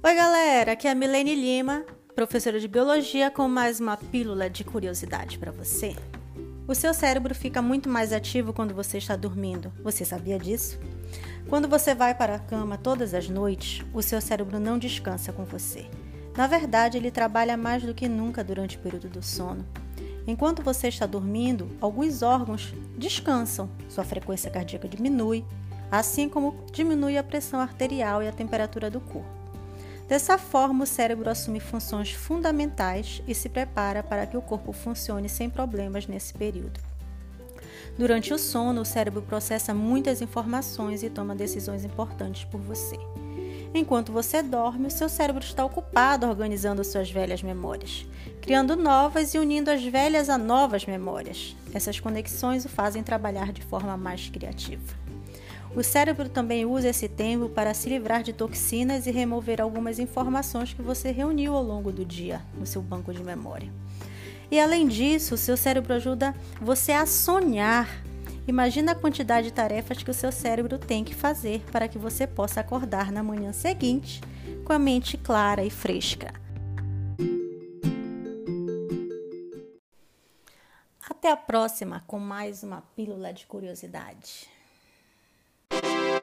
Oi, galera, aqui é a Milene Lima, professora de biologia, com mais uma pílula de curiosidade para você. O seu cérebro fica muito mais ativo quando você está dormindo. Você sabia disso? Quando você vai para a cama todas as noites, o seu cérebro não descansa com você. Na verdade, ele trabalha mais do que nunca durante o período do sono. Enquanto você está dormindo, alguns órgãos descansam, sua frequência cardíaca diminui, assim como diminui a pressão arterial e a temperatura do corpo. Dessa forma, o cérebro assume funções fundamentais e se prepara para que o corpo funcione sem problemas nesse período. Durante o sono, o cérebro processa muitas informações e toma decisões importantes por você. Enquanto você dorme, o seu cérebro está ocupado organizando suas velhas memórias, criando novas e unindo as velhas a novas memórias. Essas conexões o fazem trabalhar de forma mais criativa. O cérebro também usa esse tempo para se livrar de toxinas e remover algumas informações que você reuniu ao longo do dia no seu banco de memória. E além disso, o seu cérebro ajuda você a sonhar. Imagina a quantidade de tarefas que o seu cérebro tem que fazer para que você possa acordar na manhã seguinte com a mente clara e fresca. Até a próxima com mais uma pílula de curiosidade.